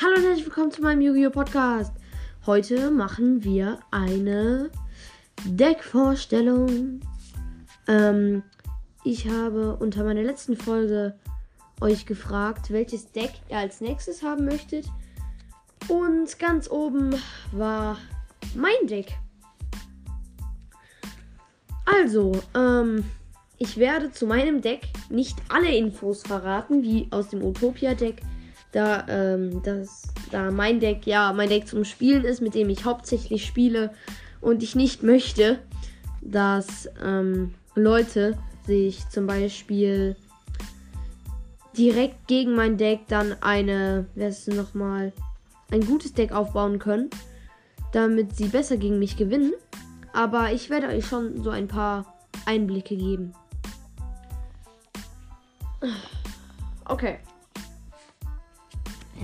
Hallo und herzlich willkommen zu meinem Yu-Gi-Oh! Podcast. Heute machen wir eine Deckvorstellung. Ähm, ich habe unter meiner letzten Folge euch gefragt, welches Deck ihr als nächstes haben möchtet. Und ganz oben war mein Deck. Also, ähm, ich werde zu meinem Deck nicht alle Infos verraten, wie aus dem Utopia-Deck, da, ähm, das, da mein Deck ja mein Deck zum Spielen ist, mit dem ich hauptsächlich spiele und ich nicht möchte, dass ähm, Leute sich zum Beispiel direkt gegen mein Deck dann eine, wer ist nochmal, ein gutes Deck aufbauen können, damit sie besser gegen mich gewinnen. Aber ich werde euch schon so ein paar Einblicke geben. Okay.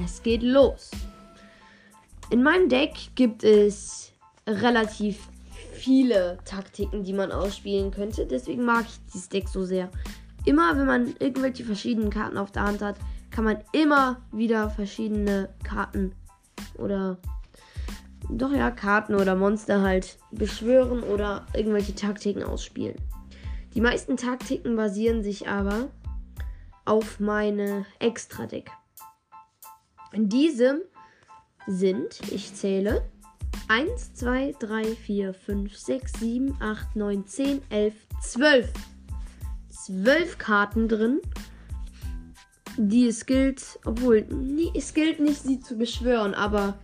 Es geht los. In meinem Deck gibt es relativ viele Taktiken, die man ausspielen könnte. Deswegen mag ich dieses Deck so sehr. Immer wenn man irgendwelche verschiedenen Karten auf der Hand hat, kann man immer wieder verschiedene Karten oder doch ja, Karten oder Monster halt beschwören oder irgendwelche Taktiken ausspielen. Die meisten Taktiken basieren sich aber auf meine Extra-Deck. In diesem sind, ich zähle, 1, 2, 3, 4, 5, 6, 7, 8, 9, 10, 11, 12. 12 Karten drin, die es gilt, obwohl, nee, es gilt nicht, sie zu beschwören, aber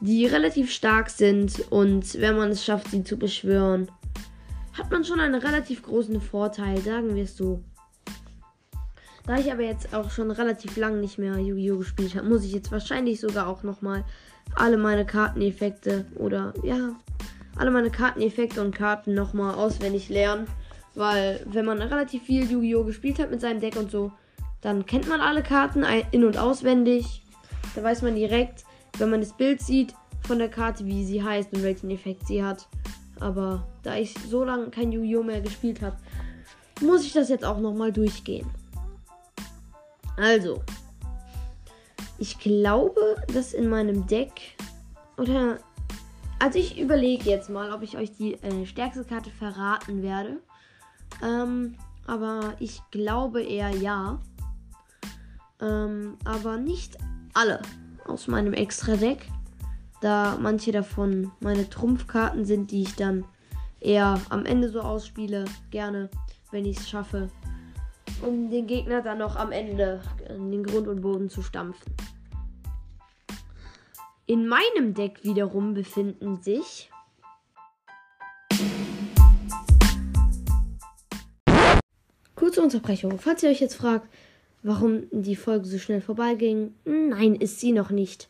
die relativ stark sind und wenn man es schafft, sie zu beschwören, hat man schon einen relativ großen Vorteil, sagen wir es so. Da ich aber jetzt auch schon relativ lang nicht mehr Yu-Gi-Oh! gespielt habe, muss ich jetzt wahrscheinlich sogar auch nochmal alle meine Karteneffekte oder ja, alle meine Karteneffekte und Karten nochmal auswendig lernen. Weil wenn man relativ viel Yu-Gi-Oh! gespielt hat mit seinem Deck und so, dann kennt man alle Karten in- und auswendig. Da weiß man direkt, wenn man das Bild sieht von der Karte, wie sie heißt und welchen Effekt sie hat. Aber da ich so lange kein Yu-Gi-Oh! mehr gespielt habe, muss ich das jetzt auch nochmal durchgehen. Also, ich glaube, dass in meinem Deck oder also ich überlege jetzt mal, ob ich euch die äh, stärkste Karte verraten werde. Ähm, aber ich glaube eher ja. Ähm, aber nicht alle aus meinem Extra-Deck. Da manche davon meine Trumpfkarten sind, die ich dann eher am Ende so ausspiele. Gerne, wenn ich es schaffe. Um den Gegner dann noch am Ende in den Grund und Boden zu stampfen. In meinem Deck wiederum befinden sich Kurze Unterbrechung. Falls ihr euch jetzt fragt, warum die Folge so schnell vorbeiging, nein, ist sie noch nicht.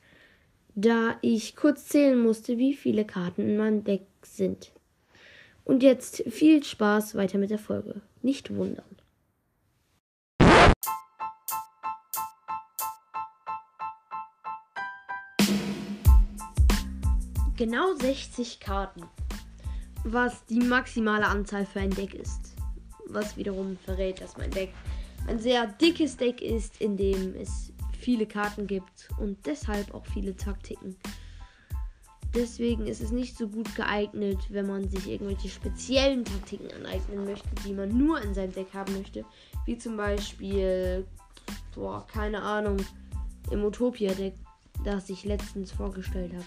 Da ich kurz zählen musste, wie viele Karten in meinem Deck sind. Und jetzt viel Spaß weiter mit der Folge. Nicht wundern. Genau 60 Karten, was die maximale Anzahl für ein Deck ist. Was wiederum verrät, dass mein Deck ein sehr dickes Deck ist, in dem es viele Karten gibt und deshalb auch viele Taktiken. Deswegen ist es nicht so gut geeignet, wenn man sich irgendwelche speziellen Taktiken aneignen möchte, die man nur in seinem Deck haben möchte. Wie zum Beispiel, boah, keine Ahnung, im Utopia-Deck, das ich letztens vorgestellt habe.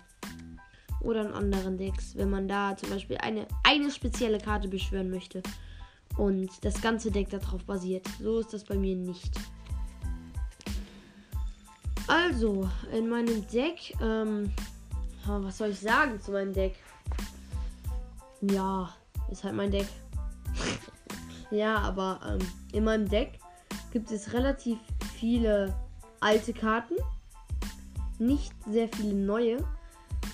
Oder in anderen Decks, wenn man da zum Beispiel eine, eine spezielle Karte beschwören möchte und das ganze Deck darauf basiert. So ist das bei mir nicht. Also, in meinem Deck, ähm, was soll ich sagen zu meinem Deck? Ja, ist halt mein Deck. ja, aber ähm, in meinem Deck gibt es relativ viele alte Karten, nicht sehr viele neue,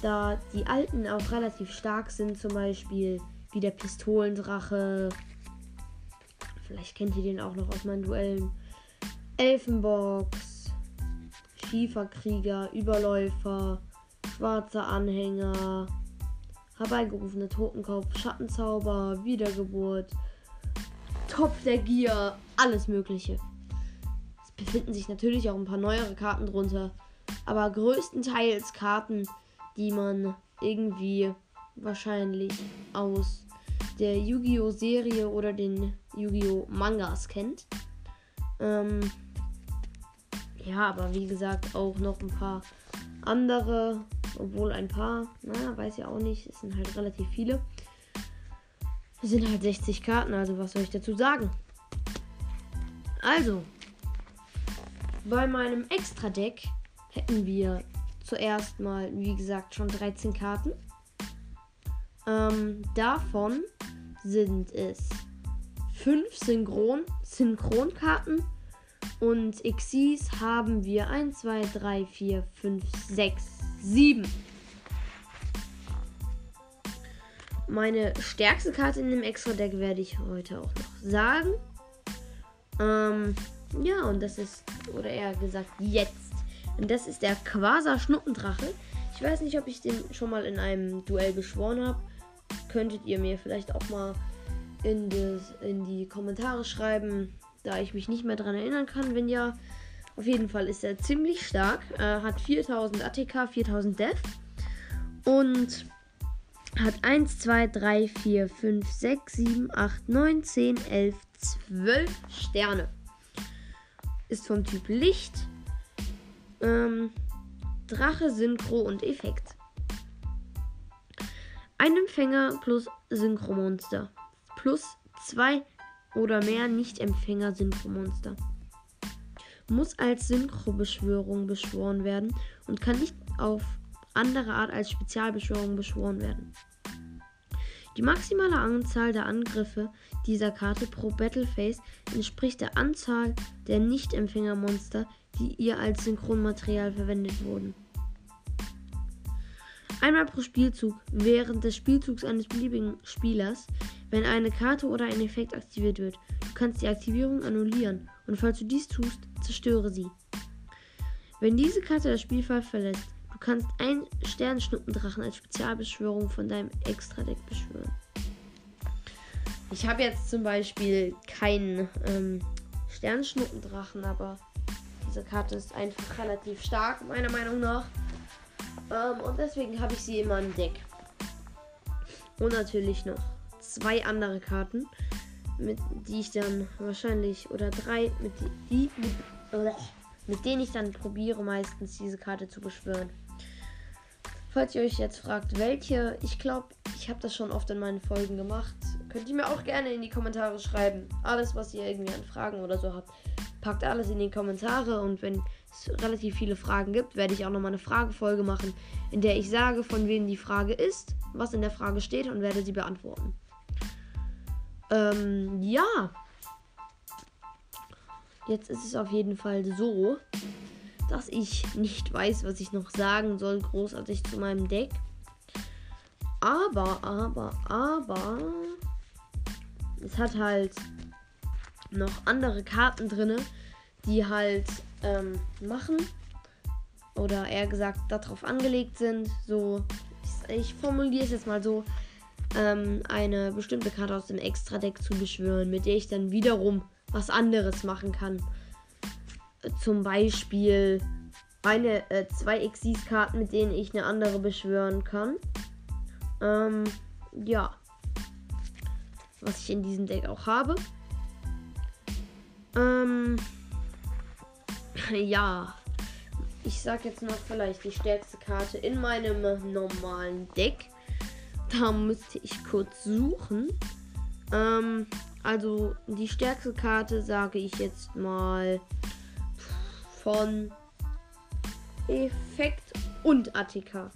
da die alten auch relativ stark sind, zum Beispiel wie der Pistolendrache. Vielleicht kennt ihr den auch noch aus meinen Duellen. Elfenbox, Schieferkrieger, Überläufer, schwarzer Anhänger, herbeigerufene Totenkopf, Schattenzauber, Wiedergeburt, Topf der Gier, alles Mögliche. Es befinden sich natürlich auch ein paar neuere Karten drunter, aber größtenteils Karten, die man irgendwie wahrscheinlich aus der Yu-Gi-Oh! Serie oder den Yu-Gi-Oh! Mangas kennt. Ähm, ja, aber wie gesagt, auch noch ein paar andere, obwohl ein paar, na, weiß ja auch nicht, es sind halt relativ viele. Es sind halt 60 Karten, also was soll ich dazu sagen? Also, bei meinem Extra-Deck hätten wir zuerst mal, wie gesagt, schon 13 Karten. Ähm, davon sind es 5 Synchron Synchronkarten und Xyz haben wir 1, 2, 3, 4, 5, 6, 7. Meine stärkste Karte in dem Extra-Deck werde ich heute auch noch sagen. Ähm, ja, und das ist, oder eher gesagt, jetzt. Und das ist der Quasar Schnuppendrache. Ich weiß nicht, ob ich den schon mal in einem Duell beschworen habe. Könntet ihr mir vielleicht auch mal in, das, in die Kommentare schreiben, da ich mich nicht mehr daran erinnern kann. Wenn ja, auf jeden Fall ist er ziemlich stark. Er hat 4000 ATK, 4000 Death und hat 1, 2, 3, 4, 5, 6, 7, 8, 9, 10, 11, 12 Sterne. Ist vom Typ Licht, ähm, Drache, Synchro und Effekt. Ein Empfänger plus Synchromonster. Plus zwei oder mehr Nicht-Empfänger-Synchromonster. Muss als Synchro-Beschwörung beschworen werden und kann nicht auf andere Art als Spezialbeschwörung beschworen werden. Die maximale Anzahl der Angriffe dieser Karte pro Battleface entspricht der Anzahl der Nicht-Empfängermonster, die ihr als Synchronmaterial verwendet wurden. Einmal pro Spielzug während des Spielzugs eines beliebigen Spielers wenn eine Karte oder ein Effekt aktiviert wird. Du kannst die Aktivierung annullieren und falls du dies tust, zerstöre sie. Wenn diese Karte das Spielfeld verlässt, du kannst einen Sternschnuppendrachen als Spezialbeschwörung von deinem Extra-Deck beschwören. Ich habe jetzt zum Beispiel keinen ähm, Sternschnuppendrachen, aber diese Karte ist einfach relativ stark, meiner Meinung nach. Ähm, und deswegen habe ich sie in meinem Deck. Und natürlich noch zwei andere Karten, mit die ich dann wahrscheinlich oder drei, mit die, mit, mit denen ich dann probiere meistens diese Karte zu beschwören. Falls ihr euch jetzt fragt, welche, ich glaube, ich habe das schon oft in meinen Folgen gemacht. Könnt ihr mir auch gerne in die Kommentare schreiben. Alles, was ihr irgendwie an Fragen oder so habt, packt alles in die Kommentare. Und wenn es relativ viele Fragen gibt, werde ich auch nochmal eine Fragefolge machen, in der ich sage, von wem die Frage ist, was in der Frage steht und werde sie beantworten. Ähm, ja. Jetzt ist es auf jeden Fall so, dass ich nicht weiß, was ich noch sagen soll, großartig zu meinem Deck. Aber, aber, aber. Es hat halt noch andere Karten drin, die halt ähm, machen. Oder eher gesagt, darauf angelegt sind. So, ich, formuliere es jetzt mal so ähm, eine bestimmte Karte aus dem Extra-Deck zu beschwören, mit der ich dann wiederum was anderes machen kann. Zum Beispiel eine, äh, zwei Xyz-Karten, mit denen ich eine andere beschwören kann. Ähm, ja. Was ich in diesem Deck auch habe. Ähm, ja. Ich sag jetzt noch vielleicht die stärkste Karte in meinem normalen Deck. Da müsste ich kurz suchen. Ähm, also die stärkste Karte sage ich jetzt mal von Effekt und ATK.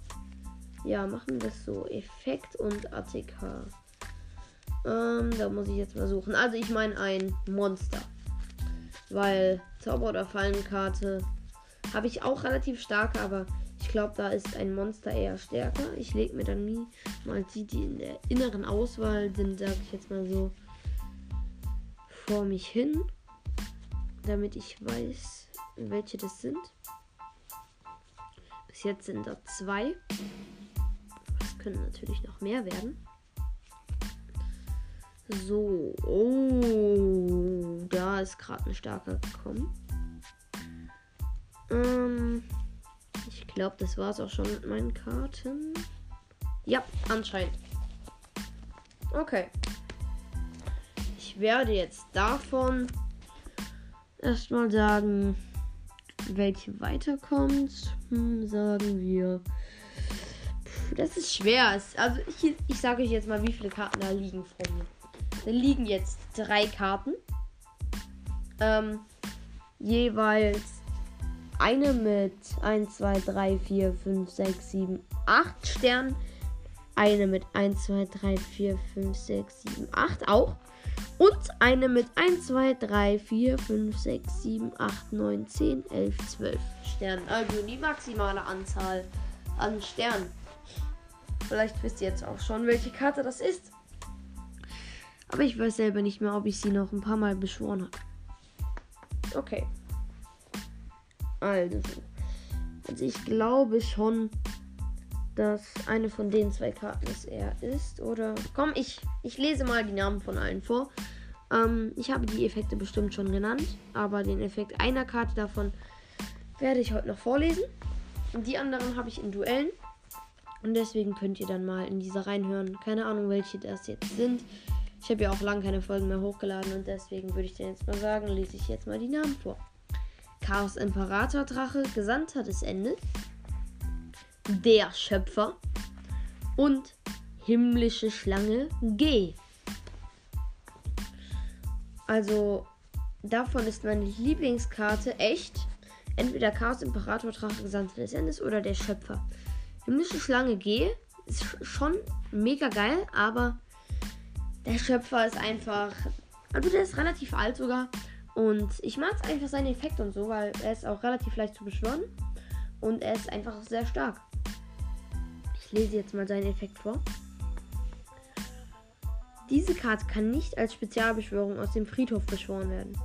Ja, machen wir es so. Effekt und ATK. Ähm, da muss ich jetzt mal suchen. Also ich meine ein Monster. Weil Zauber- oder Fallenkarte habe ich auch relativ starke, aber ich glaube, da ist ein Monster eher stärker. Ich lege mir dann nie mal die, die in der inneren Auswahl sind, sage ich jetzt mal so, vor mich hin, damit ich weiß, welche das sind. Bis jetzt sind da zwei. Es können natürlich noch mehr werden. So, oh, da ist gerade ein starker gekommen. Ähm, glaube, das war es auch schon mit meinen Karten. Ja, anscheinend. Okay. Ich werde jetzt davon erstmal sagen, welche weiterkommt. Hm, sagen wir. Puh, das ist schwer. Also ich, ich sage euch jetzt mal, wie viele Karten da liegen vor mir. Da liegen jetzt drei Karten. Ähm, jeweils eine mit 1, 2, 3, 4, 5, 6, 7, 8 Sternen. Eine mit 1, 2, 3, 4, 5, 6, 7, 8 auch. Und eine mit 1, 2, 3, 4, 5, 6, 7, 8, 9, 10, 11, 12 Sternen. Also die maximale Anzahl an Sternen. Vielleicht wisst ihr jetzt auch schon, welche Karte das ist. Aber ich weiß selber nicht mehr, ob ich sie noch ein paar Mal beschworen habe. Okay. Also. Also ich glaube schon, dass eine von den zwei Karten es er ist. Oder. Komm, ich, ich lese mal die Namen von allen vor. Ähm, ich habe die Effekte bestimmt schon genannt. Aber den Effekt einer Karte davon werde ich heute noch vorlesen. Und die anderen habe ich in Duellen. Und deswegen könnt ihr dann mal in diese reinhören. Keine Ahnung, welche das jetzt sind. Ich habe ja auch lange keine Folgen mehr hochgeladen und deswegen würde ich dir jetzt mal sagen, lese ich jetzt mal die Namen vor. Chaos Imperator Drache, Gesandter des Endes, der Schöpfer und himmlische Schlange G. Also davon ist meine Lieblingskarte echt entweder Chaos Imperator Drache, Gesandter des Endes oder der Schöpfer. Himmlische Schlange G ist schon mega geil, aber der Schöpfer ist einfach. Also der ist relativ alt sogar. Und ich mag es einfach seinen Effekt und so, weil er ist auch relativ leicht zu beschwören. Und er ist einfach sehr stark. Ich lese jetzt mal seinen Effekt vor. Diese Karte kann nicht als Spezialbeschwörung aus dem Friedhof beschworen werden.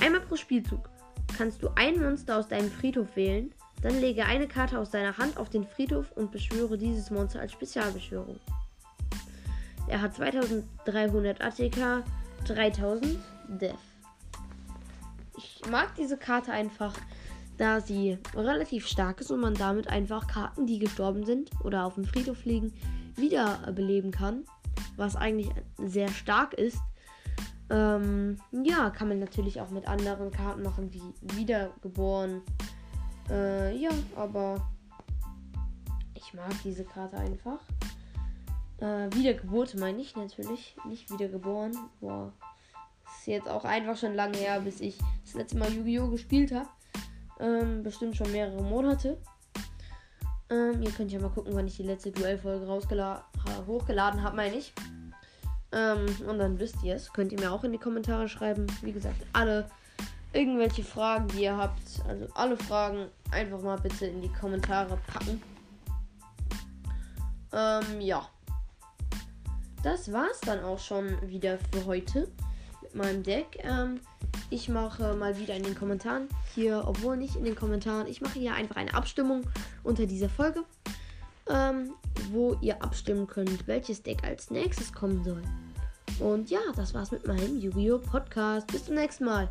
Einmal pro Spielzug kannst du ein Monster aus deinem Friedhof wählen, dann lege eine Karte aus deiner Hand auf den Friedhof und beschwöre dieses Monster als Spezialbeschwörung. Er hat 2300 ATK, 3000 Def. Ich mag diese Karte einfach, da sie relativ stark ist und man damit einfach Karten, die gestorben sind oder auf dem Friedhof liegen, wiederbeleben kann. Was eigentlich sehr stark ist. Ähm, ja, kann man natürlich auch mit anderen Karten machen, wie wiedergeboren. Äh, ja, aber ich mag diese Karte einfach. Äh, Wiedergeburt meine ich natürlich. Nicht wiedergeboren. Boah. Ist jetzt auch einfach schon lange her, bis ich das letzte Mal Yu-Gi-Oh! gespielt habe. Ähm, bestimmt schon mehrere Monate. Ähm, ihr könnt ja mal gucken, wann ich die letzte Duellfolge hochgeladen habe, meine ich. Ähm, und dann wisst ihr es. Könnt ihr mir auch in die Kommentare schreiben. Wie gesagt, alle irgendwelche Fragen, die ihr habt, also alle Fragen, einfach mal bitte in die Kommentare packen. Ähm, ja das war's dann auch schon wieder für heute mit meinem Deck. Ähm, ich mache mal wieder in den Kommentaren hier, obwohl nicht in den Kommentaren, ich mache hier einfach eine Abstimmung unter dieser Folge, ähm, wo ihr abstimmen könnt, welches Deck als nächstes kommen soll. Und ja, das war's mit meinem Yu-Gi-Oh! Podcast. Bis zum nächsten Mal.